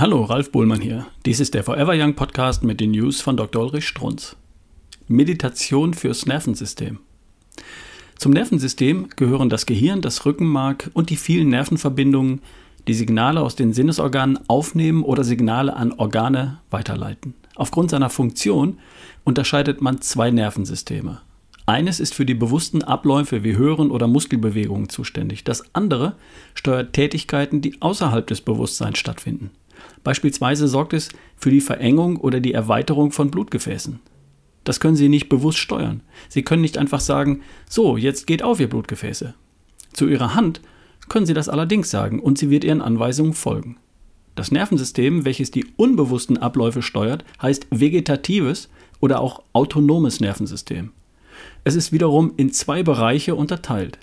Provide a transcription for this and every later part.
Hallo, Ralf Bohlmann hier. Dies ist der Forever Young Podcast mit den News von Dr. Ulrich Strunz. Meditation fürs Nervensystem. Zum Nervensystem gehören das Gehirn, das Rückenmark und die vielen Nervenverbindungen, die Signale aus den Sinnesorganen aufnehmen oder Signale an Organe weiterleiten. Aufgrund seiner Funktion unterscheidet man zwei Nervensysteme. Eines ist für die bewussten Abläufe wie Hören oder Muskelbewegungen zuständig. Das andere steuert Tätigkeiten, die außerhalb des Bewusstseins stattfinden. Beispielsweise sorgt es für die Verengung oder die Erweiterung von Blutgefäßen. Das können Sie nicht bewusst steuern. Sie können nicht einfach sagen, so, jetzt geht auf Ihr Blutgefäße. Zu Ihrer Hand können Sie das allerdings sagen und sie wird Ihren Anweisungen folgen. Das Nervensystem, welches die unbewussten Abläufe steuert, heißt vegetatives oder auch autonomes Nervensystem. Es ist wiederum in zwei Bereiche unterteilt.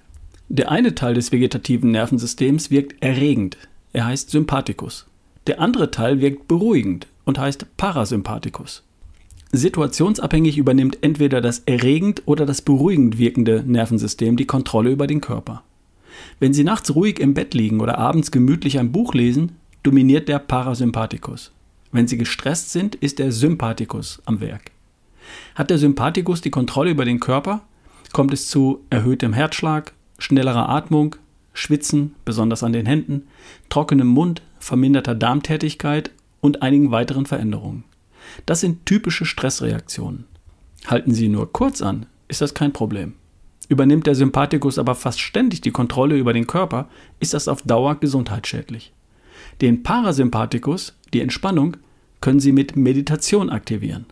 Der eine Teil des vegetativen Nervensystems wirkt erregend, er heißt Sympathikus. Der andere Teil wirkt beruhigend und heißt Parasympathikus. Situationsabhängig übernimmt entweder das erregend oder das beruhigend wirkende Nervensystem die Kontrolle über den Körper. Wenn Sie nachts ruhig im Bett liegen oder abends gemütlich ein Buch lesen, dominiert der Parasympathikus. Wenn Sie gestresst sind, ist der Sympathikus am Werk. Hat der Sympathikus die Kontrolle über den Körper, kommt es zu erhöhtem Herzschlag, schnellerer Atmung, Schwitzen, besonders an den Händen, trockenem Mund, verminderter Darmtätigkeit und einigen weiteren Veränderungen. Das sind typische Stressreaktionen. Halten Sie nur kurz an, ist das kein Problem. Übernimmt der Sympathikus aber fast ständig die Kontrolle über den Körper, ist das auf Dauer gesundheitsschädlich. Den Parasympathikus, die Entspannung, können Sie mit Meditation aktivieren.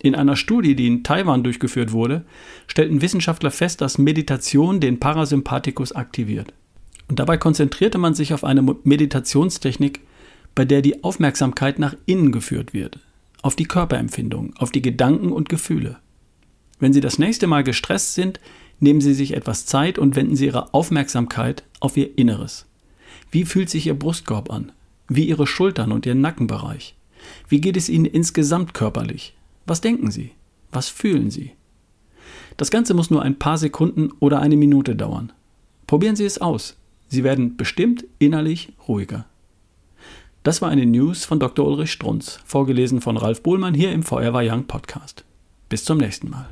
In einer Studie, die in Taiwan durchgeführt wurde, stellten Wissenschaftler fest, dass Meditation den Parasympathikus aktiviert. Und dabei konzentrierte man sich auf eine Meditationstechnik, bei der die Aufmerksamkeit nach innen geführt wird, auf die Körperempfindung, auf die Gedanken und Gefühle. Wenn Sie das nächste Mal gestresst sind, nehmen Sie sich etwas Zeit und wenden Sie Ihre Aufmerksamkeit auf Ihr Inneres. Wie fühlt sich Ihr Brustkorb an? Wie Ihre Schultern und Ihr Nackenbereich? Wie geht es Ihnen insgesamt körperlich? Was denken Sie? Was fühlen Sie? Das Ganze muss nur ein paar Sekunden oder eine Minute dauern. Probieren Sie es aus. Sie werden bestimmt innerlich ruhiger. Das war eine News von Dr. Ulrich Strunz, vorgelesen von Ralf Bohlmann hier im Forever Young Podcast. Bis zum nächsten Mal.